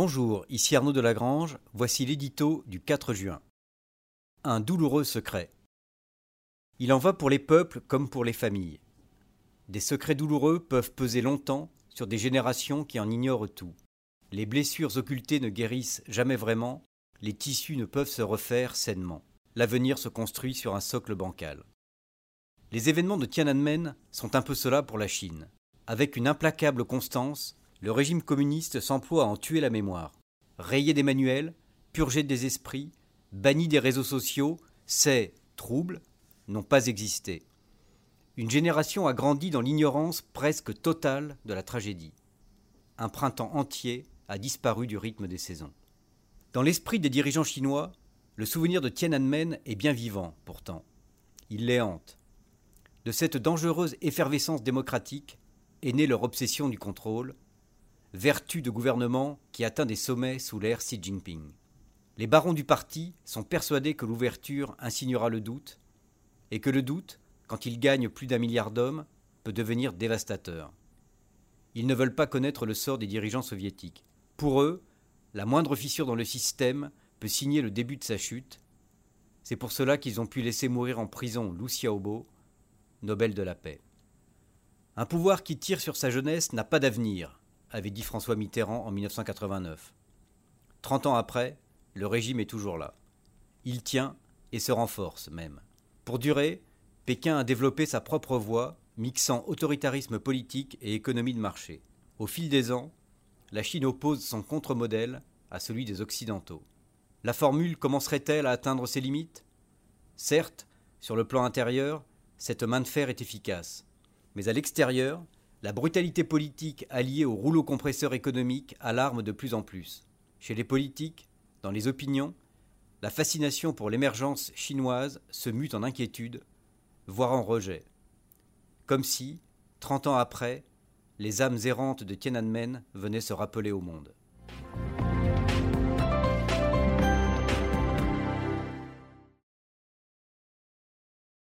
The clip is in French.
Bonjour, ici Arnaud Delagrange, voici l'édito du 4 juin. Un douloureux secret. Il en va pour les peuples comme pour les familles. Des secrets douloureux peuvent peser longtemps sur des générations qui en ignorent tout. Les blessures occultées ne guérissent jamais vraiment, les tissus ne peuvent se refaire sainement. L'avenir se construit sur un socle bancal. Les événements de Tiananmen sont un peu cela pour la Chine. Avec une implacable constance, le régime communiste s'emploie à en tuer la mémoire. Rayer des manuels, purger des esprits, banni des réseaux sociaux, ces troubles n'ont pas existé. Une génération a grandi dans l'ignorance presque totale de la tragédie. Un printemps entier a disparu du rythme des saisons. Dans l'esprit des dirigeants chinois, le souvenir de Tiananmen est bien vivant, pourtant. Il les hante. De cette dangereuse effervescence démocratique est née leur obsession du contrôle, vertu de gouvernement qui atteint des sommets sous l'ère Xi Jinping. Les barons du parti sont persuadés que l'ouverture insinuera le doute, et que le doute, quand il gagne plus d'un milliard d'hommes, peut devenir dévastateur. Ils ne veulent pas connaître le sort des dirigeants soviétiques. Pour eux, la moindre fissure dans le système peut signer le début de sa chute. C'est pour cela qu'ils ont pu laisser mourir en prison Lu Xiaobo, Nobel de la paix. Un pouvoir qui tire sur sa jeunesse n'a pas d'avenir, avait dit François Mitterrand en 1989. Trente ans après, le régime est toujours là. Il tient et se renforce même. Pour durer, Pékin a développé sa propre voie, mixant autoritarisme politique et économie de marché. Au fil des ans, la Chine oppose son contre-modèle à celui des Occidentaux. La formule commencerait-elle à atteindre ses limites? Certes, sur le plan intérieur, cette main de fer est efficace. Mais à l'extérieur, la brutalité politique alliée au rouleau compresseur économique alarme de plus en plus. Chez les politiques, dans les opinions, la fascination pour l'émergence chinoise se mute en inquiétude, voire en rejet. Comme si, trente ans après, les âmes errantes de Tiananmen venaient se rappeler au monde.